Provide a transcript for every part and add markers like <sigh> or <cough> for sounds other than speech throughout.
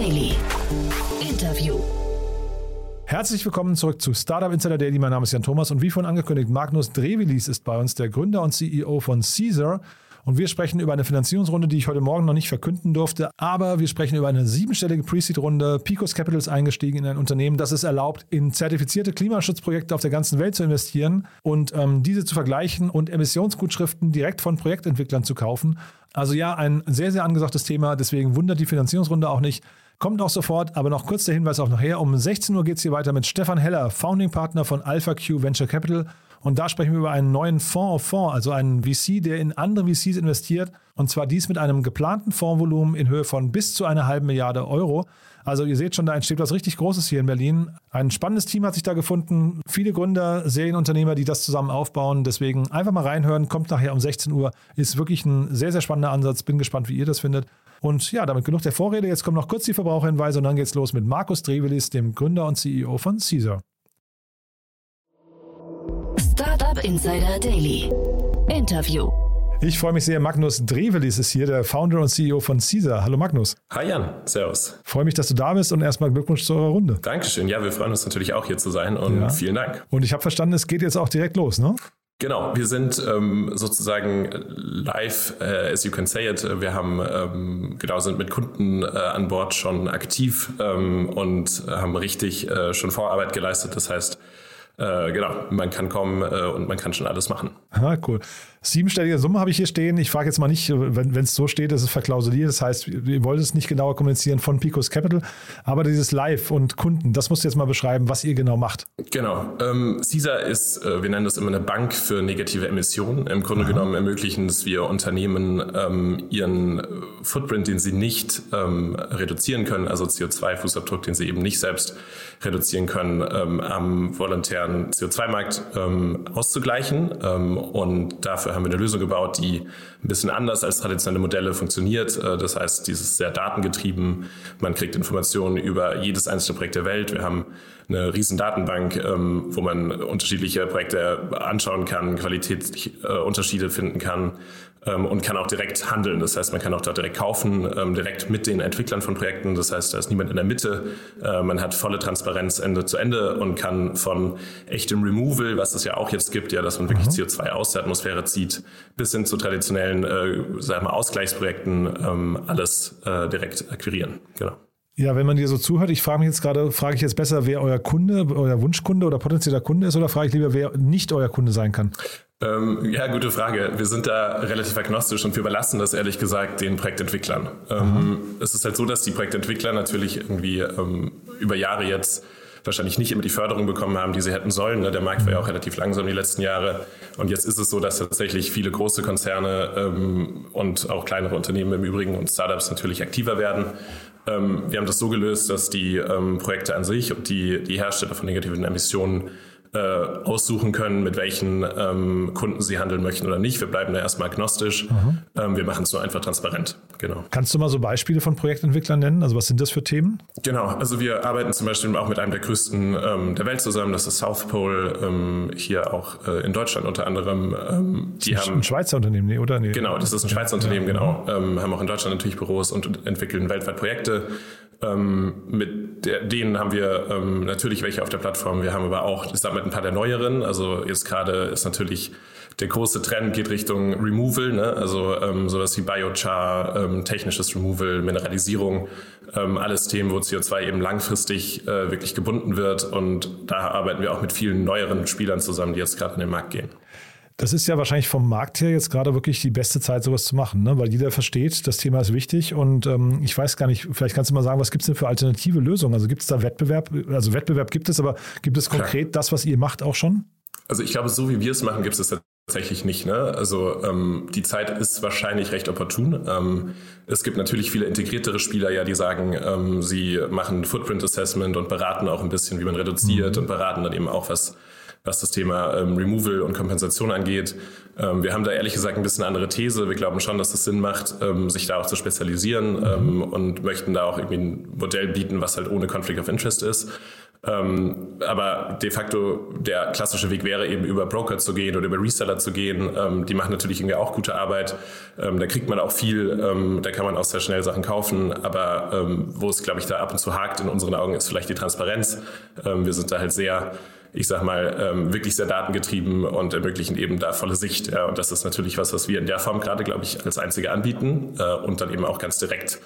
Daily. Interview. Herzlich willkommen zurück zu Startup Insider Daily. Mein Name ist Jan Thomas und wie vorhin angekündigt, Magnus Drevelis ist bei uns, der Gründer und CEO von Caesar. Und wir sprechen über eine Finanzierungsrunde, die ich heute Morgen noch nicht verkünden durfte. Aber wir sprechen über eine siebenstellige Pre-Seed-Runde. Picos Capital ist eingestiegen in ein Unternehmen, das es erlaubt, in zertifizierte Klimaschutzprojekte auf der ganzen Welt zu investieren und ähm, diese zu vergleichen und Emissionsgutschriften direkt von Projektentwicklern zu kaufen. Also ja, ein sehr, sehr angesagtes Thema. Deswegen wundert die Finanzierungsrunde auch nicht. Kommt auch sofort, aber noch kurz der Hinweis auch nachher. Um 16 Uhr geht es hier weiter mit Stefan Heller, Founding Partner von AlphaQ Venture Capital. Und da sprechen wir über einen neuen Fonds auf Fonds, also einen VC, der in andere VCs investiert. Und zwar dies mit einem geplanten Fondsvolumen in Höhe von bis zu einer halben Milliarde Euro. Also ihr seht schon, da entsteht was richtig Großes hier in Berlin. Ein spannendes Team hat sich da gefunden. Viele Gründer, Serienunternehmer, die das zusammen aufbauen. Deswegen einfach mal reinhören. Kommt nachher um 16 Uhr. Ist wirklich ein sehr, sehr spannender Ansatz. Bin gespannt, wie ihr das findet. Und ja, damit genug der Vorrede. Jetzt kommen noch kurz die Verbraucherhinweise und dann geht's los mit Markus Drevelis, dem Gründer und CEO von Caesar. Startup Insider Daily. Interview. Ich freue mich sehr. Magnus Drevelis ist hier, der Founder und CEO von Caesar. Hallo Magnus. Hi Jan, servus. Freue mich, dass du da bist und erstmal Glückwunsch zu eurer Runde. Dankeschön. Ja, wir freuen uns natürlich auch hier zu sein und ja. vielen Dank. Und ich habe verstanden, es geht jetzt auch direkt los, ne? Genau, wir sind ähm, sozusagen live, äh, as you can say it. Wir haben ähm, genau sind mit Kunden äh, an Bord schon aktiv ähm, und haben richtig äh, schon Vorarbeit geleistet. Das heißt, äh, genau, man kann kommen äh, und man kann schon alles machen. Ah, cool. Siebenstellige Summe habe ich hier stehen. Ich frage jetzt mal nicht, wenn es so steht, ist es verklausuliert. Das heißt, wir wollen es nicht genauer kommunizieren von Picos Capital. Aber dieses Live und Kunden, das musst du jetzt mal beschreiben, was ihr genau macht. Genau. Ähm, CISA ist, äh, wir nennen das immer eine Bank für negative Emissionen. Im Grunde Aha. genommen ermöglichen es wir Unternehmen, ähm, ihren Footprint, den sie nicht ähm, reduzieren können, also CO2-Fußabdruck, den sie eben nicht selbst reduzieren können, ähm, am volontären CO2-Markt ähm, auszugleichen. Ähm, und dafür Dafür haben wir eine Lösung gebaut, die ein bisschen anders als traditionelle Modelle funktioniert. Äh, das heißt, dieses sehr datengetrieben. Man kriegt Informationen über jedes einzelne Projekt der Welt. Wir haben eine riesen Datenbank, ähm, wo man unterschiedliche Projekte anschauen kann, Qualitätsunterschiede finden kann ähm, und kann auch direkt handeln. Das heißt, man kann auch da direkt kaufen, ähm, direkt mit den Entwicklern von Projekten. Das heißt, da ist niemand in der Mitte. Äh, man hat volle Transparenz Ende zu Ende und kann von echtem Removal, was es ja auch jetzt gibt, ja, dass man wirklich mhm. CO2 aus der Atmosphäre zieht, bis hin zu traditionellen äh, sagen wir, Ausgleichsprojekten ähm, alles äh, direkt akquirieren. Genau. Ja, wenn man dir so zuhört, ich frage mich jetzt gerade, frage ich jetzt besser, wer euer Kunde, euer Wunschkunde oder potenzieller Kunde ist, oder frage ich lieber, wer nicht euer Kunde sein kann? Ähm, ja, gute Frage. Wir sind da relativ agnostisch und wir überlassen das ehrlich gesagt den Projektentwicklern. Ähm, es ist halt so, dass die Projektentwickler natürlich irgendwie ähm, über Jahre jetzt wahrscheinlich nicht immer die Förderung bekommen haben, die sie hätten sollen. Ne? Der Markt war ja auch relativ langsam die letzten Jahre. Und jetzt ist es so, dass tatsächlich viele große Konzerne ähm, und auch kleinere Unternehmen im Übrigen und Startups natürlich aktiver werden. Ähm, wir haben das so gelöst, dass die ähm, Projekte an sich und die, die Hersteller von negativen Emissionen äh, aussuchen können, mit welchen ähm, Kunden sie handeln möchten oder nicht. Wir bleiben da erstmal agnostisch. Ähm, wir machen es nur einfach transparent. Genau. Kannst du mal so Beispiele von Projektentwicklern nennen? Also was sind das für Themen? Genau, also wir arbeiten zum Beispiel auch mit einem der größten ähm, der Welt zusammen. Das ist South Pole, ähm, hier auch äh, in Deutschland unter anderem. Ähm, die das ist haben ein Schweizer Unternehmen, nee, oder? Nee. Genau, das ist ein Schweizer ja, Unternehmen, ja. genau. Ähm, haben auch in Deutschland natürlich Büros und entwickeln weltweit Projekte. Ähm, mit der, denen haben wir ähm, natürlich welche auf der Plattform. Wir haben aber auch, ich sag mal, ein paar der neueren. Also jetzt gerade ist natürlich der große Trend geht Richtung Removal, ne? also ähm, sowas wie Biochar, ähm, technisches Removal, Mineralisierung, ähm, alles Themen, wo CO2 eben langfristig äh, wirklich gebunden wird. Und da arbeiten wir auch mit vielen neueren Spielern zusammen, die jetzt gerade in den Markt gehen. Das ist ja wahrscheinlich vom Markt her jetzt gerade wirklich die beste Zeit, sowas zu machen, ne? weil jeder versteht, das Thema ist wichtig und ähm, ich weiß gar nicht, vielleicht kannst du mal sagen, was gibt es denn für alternative Lösungen? Also gibt es da Wettbewerb? Also Wettbewerb gibt es, aber gibt es konkret Klar. das, was ihr macht, auch schon? Also ich glaube, so wie wir es machen, gibt es tatsächlich nicht. Ne? Also ähm, die Zeit ist wahrscheinlich recht opportun. Ähm, es gibt natürlich viele integriertere Spieler, ja, die sagen, ähm, sie machen Footprint Assessment und beraten auch ein bisschen, wie man reduziert mhm. und beraten dann eben auch was was das Thema ähm, Removal und Kompensation angeht. Ähm, wir haben da ehrlich gesagt ein bisschen andere These. Wir glauben schon, dass es Sinn macht, ähm, sich da auch zu spezialisieren mhm. ähm, und möchten da auch irgendwie ein Modell bieten, was halt ohne Conflict of Interest ist. Ähm, aber de facto der klassische Weg wäre eben über Broker zu gehen oder über Reseller zu gehen. Ähm, die machen natürlich irgendwie auch gute Arbeit. Ähm, da kriegt man auch viel, ähm, da kann man auch sehr schnell Sachen kaufen. Aber ähm, wo es, glaube ich, da ab und zu hakt in unseren Augen, ist vielleicht die Transparenz. Wir sind da halt sehr ich sag mal, ähm, wirklich sehr datengetrieben und ermöglichen eben da volle Sicht. Ja, und das ist natürlich was, was wir in der Form gerade, glaube ich, als einzige anbieten äh, und dann eben auch ganz direkt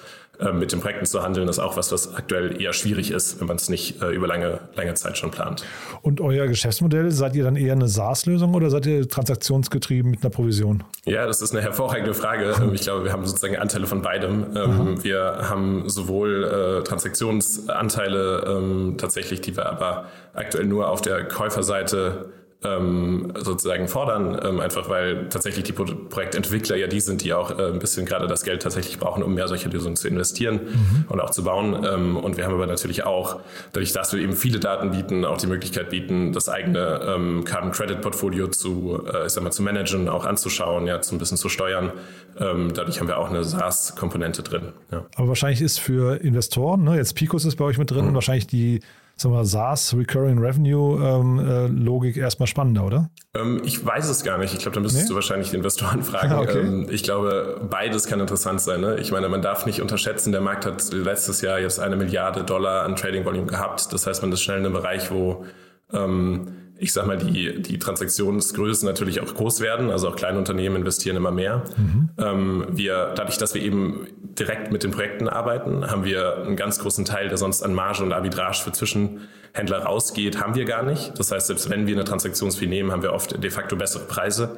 mit den Projekten zu handeln, ist auch was, was aktuell eher schwierig ist, wenn man es nicht äh, über lange, lange Zeit schon plant. Und euer Geschäftsmodell, seid ihr dann eher eine SaaS-Lösung oder seid ihr transaktionsgetrieben mit einer Provision? Ja, das ist eine hervorragende Frage. <laughs> Ich glaube, wir haben sozusagen Anteile von beidem. Ähm, wir haben sowohl äh, Transaktionsanteile ähm, tatsächlich, die wir aber aktuell nur auf der Käuferseite ähm, sozusagen fordern, ähm, einfach weil tatsächlich die Projektentwickler ja die sind, die auch äh, ein bisschen gerade das Geld tatsächlich brauchen, um mehr solche Lösungen zu investieren mhm. und auch zu bauen. Ähm, und wir haben aber natürlich auch, dadurch, dass wir eben viele Daten bieten, auch die Möglichkeit bieten, das eigene ähm, Carbon Credit Portfolio zu, äh, ich sag mal, zu managen, auch anzuschauen, ja, zu ein bisschen zu steuern. Ähm, dadurch haben wir auch eine SaaS-Komponente drin. Ja. Aber wahrscheinlich ist für Investoren, ne, jetzt Picos ist bei euch mit drin, mhm. wahrscheinlich die sagen wir, SaaS, Recurring Revenue ähm, äh, Logik erstmal spannender, oder? Ähm, ich weiß es gar nicht. Ich glaube, da müsstest nee? du wahrscheinlich die Investoren <laughs> fragen. okay. ähm, ich glaube, beides kann interessant sein. Ne? Ich meine, man darf nicht unterschätzen, der Markt hat letztes Jahr jetzt eine Milliarde Dollar an Trading Volume gehabt. Das heißt, man ist schnell in einem Bereich, wo ähm, ich sag mal, die, die Transaktionsgrößen natürlich auch groß werden. Also auch kleine Unternehmen investieren immer mehr. Mhm. Ähm, wir, dadurch, dass wir eben direkt mit den Projekten arbeiten, haben wir einen ganz großen Teil, der sonst an Marge und Arbitrage für Zwischenhändler rausgeht, haben wir gar nicht. Das heißt, selbst wenn wir eine Transaktionsfee nehmen, haben wir oft de facto bessere Preise,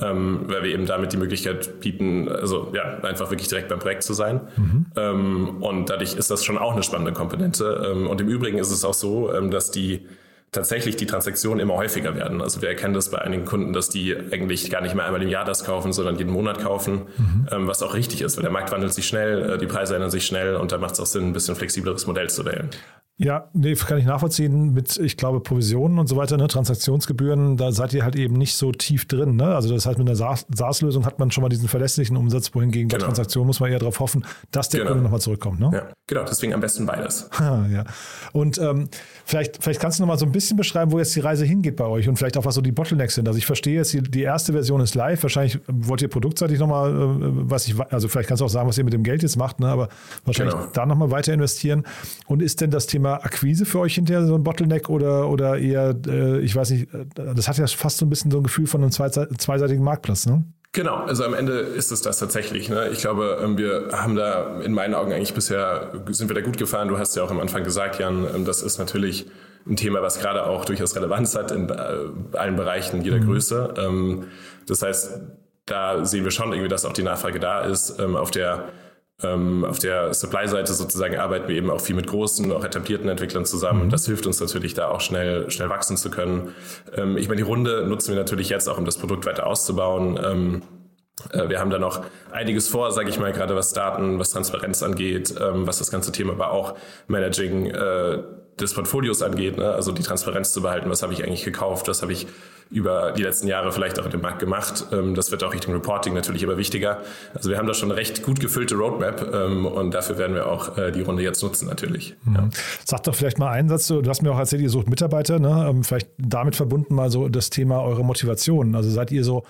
ähm, weil wir eben damit die Möglichkeit bieten, also ja, einfach wirklich direkt beim Projekt zu sein. Mhm. Ähm, und dadurch ist das schon auch eine spannende Komponente. Ähm, und im Übrigen ist es auch so, ähm, dass die tatsächlich die Transaktionen immer häufiger werden. Also wir erkennen das bei einigen Kunden, dass die eigentlich gar nicht mehr einmal im Jahr das kaufen, sondern jeden Monat kaufen, mhm. ähm, was auch richtig ist, weil der Markt wandelt sich schnell, äh, die Preise ändern sich schnell und da macht es auch Sinn, ein bisschen flexibleres Modell zu wählen. Ja, nee, kann ich nachvollziehen mit, ich glaube, Provisionen und so weiter, ne, Transaktionsgebühren, da seid ihr halt eben nicht so tief drin. Ne? Also das heißt, mit einer SaaS-Lösung hat man schon mal diesen verlässlichen Umsatz, wohingegen genau. bei Transaktionen muss man eher darauf hoffen, dass der genau. Kunde nochmal zurückkommt. Ne? Ja, genau, deswegen am besten beides. <laughs> ja. Und ähm, vielleicht, vielleicht kannst du nochmal so ein bisschen beschreiben, wo jetzt die Reise hingeht bei euch und vielleicht auch, was so die Bottlenecks sind. Also ich verstehe jetzt, die, die erste Version ist live, wahrscheinlich wollt ihr produktseitig nochmal, äh, was ich, also vielleicht kannst du auch sagen, was ihr mit dem Geld jetzt macht, ne? aber wahrscheinlich genau. da nochmal weiter investieren. Und ist denn das Thema Akquise für euch hinterher so ein Bottleneck oder, oder eher, äh, ich weiß nicht, äh, das hat ja fast so ein bisschen so ein Gefühl von einem zweiseitigen Marktplatz, ne? Genau, also am Ende ist es das tatsächlich. Ne? Ich glaube, ähm, wir haben da in meinen Augen eigentlich bisher, sind wir da gut gefahren. Du hast ja auch am Anfang gesagt, Jan, ähm, das ist natürlich ein Thema, was gerade auch durchaus Relevanz hat in äh, allen Bereichen jeder mhm. Größe. Ähm, das heißt, da sehen wir schon irgendwie, dass auch die Nachfrage da ist. Auf der auf der Supply-Seite sozusagen arbeiten wir eben auch viel mit großen, auch etablierten Entwicklern zusammen. Mhm. Das hilft uns natürlich da auch schnell, schnell wachsen zu können. Ähm, ich meine, die Runde nutzen wir natürlich jetzt auch, um das Produkt weiter auszubauen. Ähm, äh, wir haben da noch einiges vor, sage ich mal, gerade was Daten, was Transparenz angeht, ähm, was das ganze Thema aber auch Managing äh, des Portfolios angeht, ne? also die Transparenz zu behalten, was habe ich eigentlich gekauft, was habe ich über die letzten Jahre vielleicht auch in dem Markt gemacht. Ähm, das wird auch Richtung Reporting natürlich immer wichtiger. Also wir haben da schon eine recht gut gefüllte Roadmap ähm, und dafür werden wir auch äh, die Runde jetzt nutzen natürlich. Mhm. Ja. Sag doch vielleicht mal einen Satz, du hast mir auch erzählt, ihr sucht Mitarbeiter, ne? Ähm, vielleicht damit verbunden mal so das Thema eure Motivation. Also seid ihr so,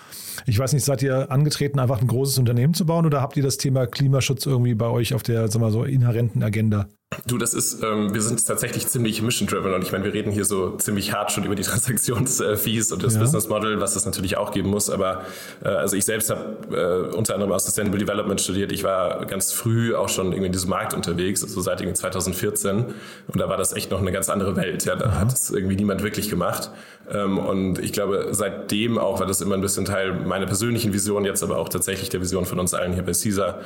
ich weiß nicht, seid ihr angetreten, einfach ein großes Unternehmen zu bauen oder habt ihr das Thema Klimaschutz irgendwie bei euch auf der, sagen wir so, inhärenten Agenda? Du, das ist, ähm, wir sind tatsächlich ziemlich mission-driven und ich meine, wir reden hier so ziemlich hart schon über die <laughs> Transaktionsfees und das ja. Business Model, was es natürlich auch geben muss. Aber äh, also ich selbst habe äh, unter anderem auch Sustainable Development studiert. Ich war ganz früh auch schon irgendwie in diesem Markt unterwegs, also seit irgendwie 2014 und da war das echt noch eine ganz andere Welt. Ja, da Aha. hat es irgendwie niemand wirklich gemacht. Ähm, und ich glaube, seitdem auch war das immer ein bisschen Teil meiner persönlichen Vision, jetzt aber auch tatsächlich der Vision von uns allen hier bei CISA,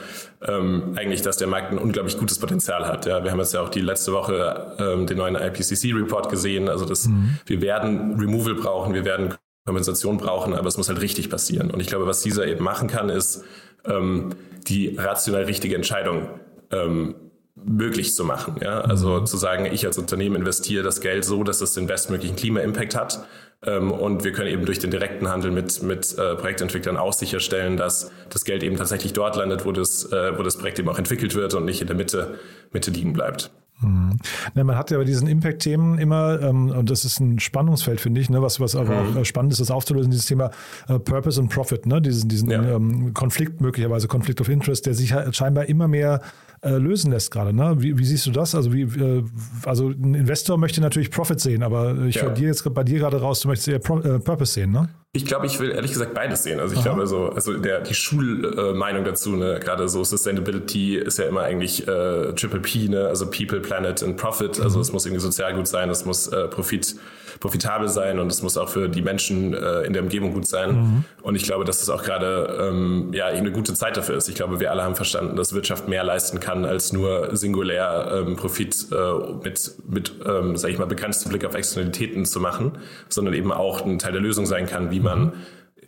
ähm, eigentlich, dass der Markt ein unglaublich gutes Potenzial hat. Ja, wir haben jetzt ja auch die letzte Woche ähm, den neuen IPCC-Report gesehen. Also das, mhm. wir werden Removal brauchen, wir werden Kompensation brauchen, aber es muss halt richtig passieren. Und ich glaube, was dieser eben machen kann, ist ähm, die rational richtige Entscheidung ähm, möglich zu machen. Ja? Also mhm. zu sagen, ich als Unternehmen investiere das Geld so, dass es den bestmöglichen Klima-Impact hat. Ähm, und wir können eben durch den direkten Handel mit, mit äh, Projektentwicklern auch sicherstellen, dass das Geld eben tatsächlich dort landet, wo das, äh, wo das Projekt eben auch entwickelt wird und nicht in der Mitte, Mitte liegen bleibt. Mhm. Ne, man hat ja bei diesen Impact-Themen immer, ähm, und das ist ein Spannungsfeld, finde ich, ne, was, was aber mhm. auch spannend ist, das aufzulösen, dieses Thema äh, Purpose und Profit, ne, diesen, diesen ja. ähm, Konflikt, möglicherweise Konflikt of Interest, der sich halt scheinbar immer mehr äh, lösen lässt gerade. Ne? Wie, wie, siehst du das? Also, wie, äh, also ein Investor möchte natürlich Profit sehen, aber ich ja. höre dir jetzt bei dir gerade raus, du möchtest eher Pro äh, Purpose sehen, ne? Ich glaube, ich will ehrlich gesagt beides sehen. Also ich Aha. glaube, so, also der, die Schulmeinung dazu, ne, gerade so Sustainability ist ja immer eigentlich äh, Triple P, ne, also People, Planet and Profit. Also mhm. es muss irgendwie sozial gut sein, es muss äh, Profit profitabel sein und es muss auch für die Menschen äh, in der Umgebung gut sein. Mhm. Und ich glaube, dass es auch gerade ähm, ja eine gute Zeit dafür ist. Ich glaube, wir alle haben verstanden, dass Wirtschaft mehr leisten kann als nur singulär ähm, Profit äh, mit mit ähm, sage ich mal begrenztem Blick auf Externalitäten zu machen, sondern eben auch ein Teil der Lösung sein kann, wie man mhm.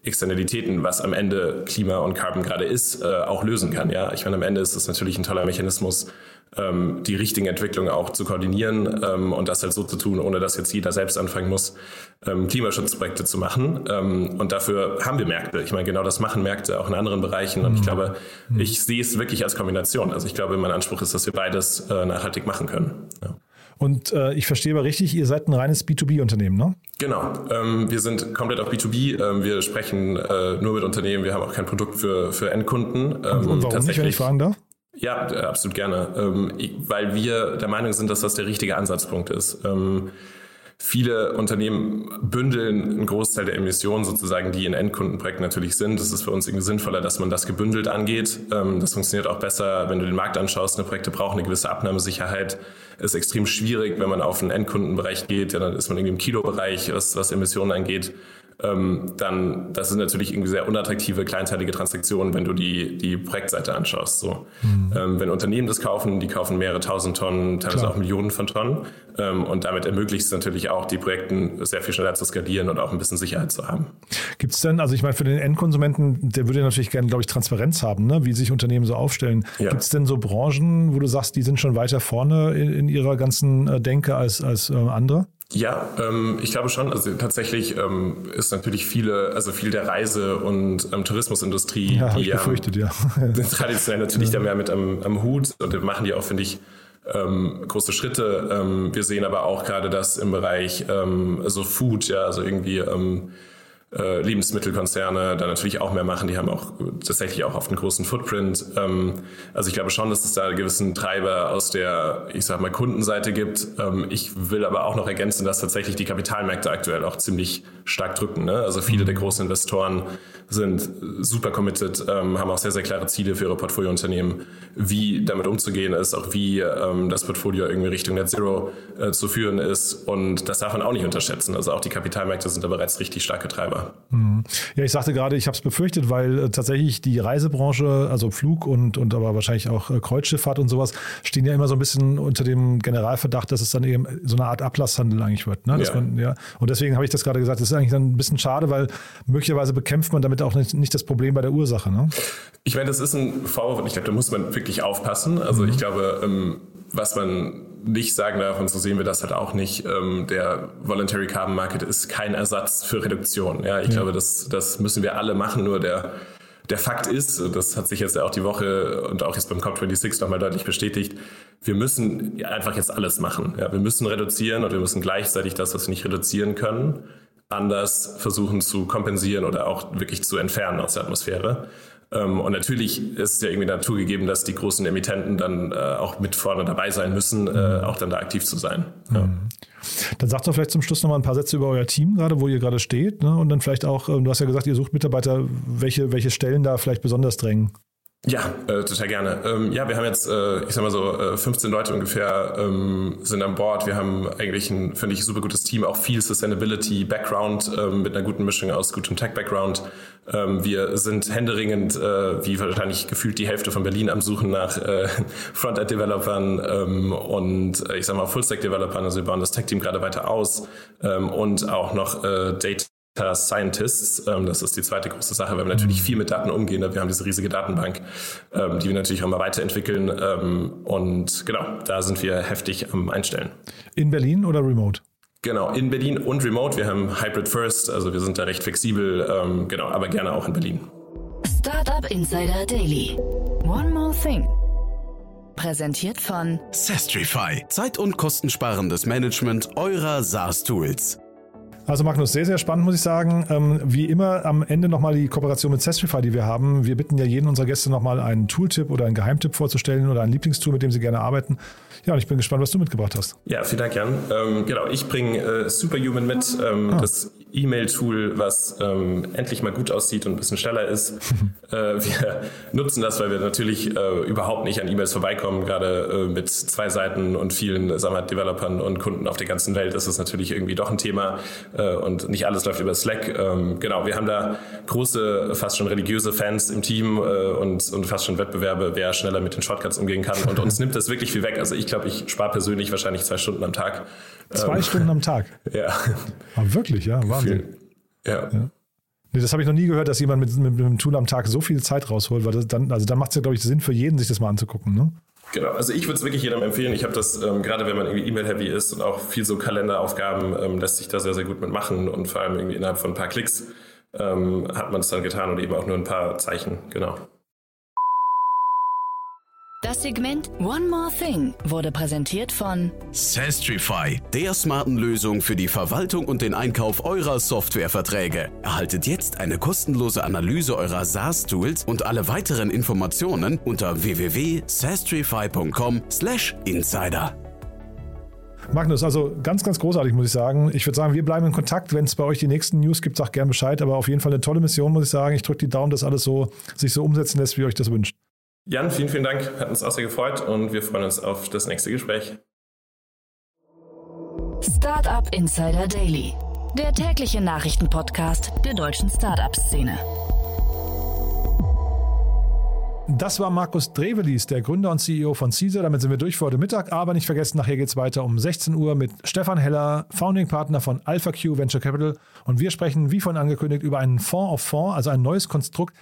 Externalitäten, was am Ende Klima und Carbon gerade ist, äh, auch lösen kann. Ja, ich meine, am Ende ist es natürlich ein toller Mechanismus, ähm, die richtigen Entwicklungen auch zu koordinieren ähm, und das halt so zu tun, ohne dass jetzt jeder selbst anfangen muss, ähm, Klimaschutzprojekte zu machen. Ähm, und dafür haben wir Märkte. Ich meine, genau das machen Märkte auch in anderen Bereichen. Und ich mhm. glaube, mhm. ich sehe es wirklich als Kombination. Also ich glaube, mein Anspruch ist, dass wir beides äh, nachhaltig machen können. Ja. Und äh, ich verstehe aber richtig, ihr seid ein reines B2B-Unternehmen, ne? Genau. Ähm, wir sind komplett auf B2B. Ähm, wir sprechen äh, nur mit Unternehmen. Wir haben auch kein Produkt für, für Endkunden. Ähm, und warum nicht, wenn ich fragen darf? Ja, äh, absolut gerne. Ähm, weil wir der Meinung sind, dass das der richtige Ansatzpunkt ist. Ähm, viele Unternehmen bündeln einen Großteil der Emissionen sozusagen, die in Endkundenprojekten natürlich sind. Es ist für uns irgendwie sinnvoller, dass man das gebündelt angeht. Ähm, das funktioniert auch besser, wenn du den Markt anschaust. Eine Projekte brauchen eine gewisse Abnahmesicherheit. Ist extrem schwierig, wenn man auf einen Endkundenbereich geht. Ja, dann ist man irgendwie im Kilobereich, was, was Emissionen angeht ähm, dann das sind natürlich irgendwie sehr unattraktive kleinteilige Transaktionen, wenn du die, die Projektseite anschaust. So. Mhm. Ähm, wenn Unternehmen das kaufen, die kaufen mehrere tausend Tonnen, teilweise Klar. auch Millionen von Tonnen. Ähm, und damit ermöglicht es natürlich auch, die Projekten sehr viel schneller zu skalieren und auch ein bisschen Sicherheit zu haben. Gibt es denn, also ich meine, für den Endkonsumenten, der würde natürlich gerne, glaube ich, Transparenz haben, ne? wie sich Unternehmen so aufstellen. Ja. Gibt es denn so Branchen, wo du sagst, die sind schon weiter vorne in, in ihrer ganzen äh, Denke als, als äh, andere? Ja, ähm, ich glaube schon. Also tatsächlich ähm, ist natürlich viele, also viel der Reise- und ähm, Tourismusindustrie, ja, die befürchtet, ja. <laughs> traditionell natürlich ja. da mehr mit am, am Hut und machen die auch, finde ich, ähm, große Schritte. Ähm, wir sehen aber auch gerade, dass im Bereich ähm, so Food, ja, also irgendwie ähm, äh, Lebensmittelkonzerne da natürlich auch mehr machen. Die haben auch tatsächlich auch oft einen großen Footprint. Ähm, also ich glaube schon, dass es da einen gewissen Treiber aus der, ich sag mal, Kundenseite gibt. Ähm, ich will aber auch noch ergänzen, dass tatsächlich die Kapitalmärkte aktuell auch ziemlich stark drücken. Ne? Also viele der großen Investoren sind super committed, ähm, haben auch sehr, sehr klare Ziele für ihre Portfoliounternehmen, wie damit umzugehen ist, auch wie das Portfolio irgendwie Richtung Net Zero äh, zu führen ist. Und das darf man auch nicht unterschätzen. Also auch die Kapitalmärkte sind da bereits richtig starke Treiber. Ja, ich sagte gerade, ich habe es befürchtet, weil äh, tatsächlich die Reisebranche, also Flug und, und aber wahrscheinlich auch äh, Kreuzschifffahrt und sowas, stehen ja immer so ein bisschen unter dem Generalverdacht, dass es dann eben so eine Art Ablasshandel eigentlich wird. Ne? Ja. Man, ja. Und deswegen habe ich das gerade gesagt, das ist eigentlich dann ein bisschen schade, weil möglicherweise bekämpft man damit damit auch nicht, nicht das Problem bei der Ursache. Ne? Ich meine, das ist ein Vorwurf und ich glaube, da muss man wirklich aufpassen. Also mhm. ich glaube, ähm, was man nicht sagen darf, und so sehen wir das halt auch nicht, ähm, der Voluntary Carbon Market ist kein Ersatz für Reduktion. Ja, ich ja. glaube, das, das müssen wir alle machen, nur der der Fakt ist, das hat sich jetzt auch die Woche und auch jetzt beim COP26 nochmal deutlich bestätigt, wir müssen einfach jetzt alles machen. Ja, wir müssen reduzieren und wir müssen gleichzeitig das, was wir nicht reduzieren können, anders versuchen zu kompensieren oder auch wirklich zu entfernen aus der Atmosphäre. Ähm, und natürlich ist es ja irgendwie naturgegeben, dass die großen Emittenten dann äh, auch mit vorne dabei sein müssen, äh, auch dann da aktiv zu sein. Ja. Mhm. Dann sagt doch vielleicht zum Schluss nochmal ein paar Sätze über euer Team, gerade wo ihr gerade steht. Ne? Und dann vielleicht auch, ähm, du hast ja gesagt, ihr sucht Mitarbeiter, welche, welche Stellen da vielleicht besonders drängen. Ja, äh, total gerne. Ähm, ja, wir haben jetzt, äh, ich sag mal so, äh, 15 Leute ungefähr ähm, sind an Bord. Wir haben eigentlich ein, finde ich, super gutes Team, auch viel Sustainability-Background ähm, mit einer guten Mischung aus gutem Tech-Background. Ähm, wir sind händeringend, äh, wie wahrscheinlich gefühlt die Hälfte von Berlin am Suchen nach äh, <laughs> Frontend-Developern ähm, und äh, ich sag mal Full-Stack-Developern. Also wir bauen das Tech-Team gerade weiter aus ähm, und auch noch äh, Data Data Scientists. Ähm, das ist die zweite große Sache, weil wir natürlich viel mit Daten umgehen. Wir haben diese riesige Datenbank, ähm, die wir natürlich auch mal weiterentwickeln. Ähm, und genau, da sind wir heftig am Einstellen. In Berlin oder remote? Genau, in Berlin und remote. Wir haben Hybrid First, also wir sind da recht flexibel, genau, aber gerne auch in Berlin. Startup Insider Daily. One more thing. Präsentiert von Sestrify. Zeit- und kostensparendes Management eurer SaaS-Tools. Also Magnus, sehr, sehr spannend, muss ich sagen. Ähm, wie immer am Ende nochmal die Kooperation mit Sestrify, die wir haben. Wir bitten ja jeden unserer Gäste nochmal einen Tooltip oder einen Geheimtipp vorzustellen oder ein Lieblingstool, mit dem sie gerne arbeiten. Ja, und ich bin gespannt, was du mitgebracht hast. Ja, vielen Dank, Jan. Ähm, genau, ich bringe äh, Superhuman mit, ähm, ah. das E-Mail-Tool, was ähm, endlich mal gut aussieht und ein bisschen schneller ist. <laughs> äh, wir nutzen das, weil wir natürlich äh, überhaupt nicht an E-Mails vorbeikommen. Gerade äh, mit zwei Seiten und vielen sagen wir, Developern und Kunden auf der ganzen Welt ist es natürlich irgendwie doch ein Thema äh, und nicht alles läuft über Slack. Ähm, genau, wir haben da große, fast schon religiöse Fans im Team äh, und, und fast schon Wettbewerbe, wer schneller mit den Shortcuts umgehen kann. Und uns nimmt das wirklich viel weg. Also ich glaube, ich spare persönlich wahrscheinlich zwei Stunden am Tag. Zwei ähm, Stunden am Tag? <laughs> Ja. Aber ah, wirklich, ja, Wahnsinn. Viel, ja. ja. Nee, das habe ich noch nie gehört, dass jemand mit, mit, mit, einem Tool am Tag so viel Zeit rausholt, weil das dann, also dann macht es ja, glaube ich, Sinn für jeden, sich das mal anzugucken. Ne? Genau, also ich würde es wirklich jedem empfehlen. Ich habe das, ähm, gerade wenn man irgendwie E-Mail-heavy ist und auch viel so Kalenderaufgaben, ähm, lässt sich da sehr, sehr gut mitmachen und vor allem irgendwie innerhalb von ein paar Klicks ähm, hat man es dann getan und eben auch nur ein paar Zeichen, genau. Das Segment One More Thing wurde präsentiert von Sastrify, der smarten Lösung für die Verwaltung und den Einkauf eurer Softwareverträge. Erhaltet jetzt eine kostenlose Analyse eurer SaaS-Tools und alle weiteren Informationen unter www.sastrify.com/insider. Magnus, also ganz, ganz großartig, muss ich sagen. Ich würde sagen, wir bleiben in Kontakt. Wenn es bei euch die nächsten News gibt, sagt gerne Bescheid. Aber auf jeden Fall eine tolle Mission, muss ich sagen. Ich drücke die Daumen, dass alles so sich so umsetzen lässt, wie ihr euch das wünscht. Jan, vielen, vielen Dank. Hat uns auch sehr gefreut und wir freuen uns auf das nächste Gespräch. Startup Insider Daily, der tägliche Nachrichtenpodcast der deutschen Startup-Szene. Das war Markus Drevelis, der Gründer und CEO von Caesar. Damit sind wir durch für heute Mittag. Aber nicht vergessen, nachher geht es weiter um 16 Uhr mit Stefan Heller, Founding Partner von AlphaQ Venture Capital. Und wir sprechen, wie vorhin angekündigt, über einen Fonds of Fonds, also ein neues Konstrukt,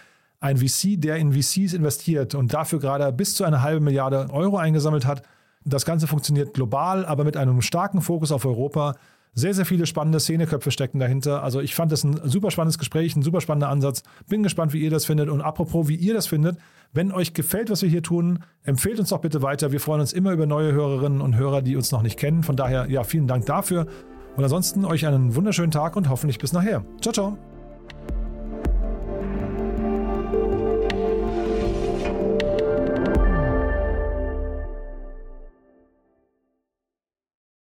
ein VC, der in VCs investiert und dafür gerade bis zu eine halbe Milliarde Euro eingesammelt hat. Das Ganze funktioniert global, aber mit einem starken Fokus auf Europa. Sehr, sehr viele spannende Szeneköpfe stecken dahinter. Also ich fand das ein super spannendes Gespräch, ein super spannender Ansatz. Bin gespannt, wie ihr das findet. Und apropos, wie ihr das findet, wenn euch gefällt, was wir hier tun, empfehlt uns doch bitte weiter. Wir freuen uns immer über neue Hörerinnen und Hörer, die uns noch nicht kennen. Von daher, ja, vielen Dank dafür. Und ansonsten euch einen wunderschönen Tag und hoffentlich bis nachher. Ciao, ciao.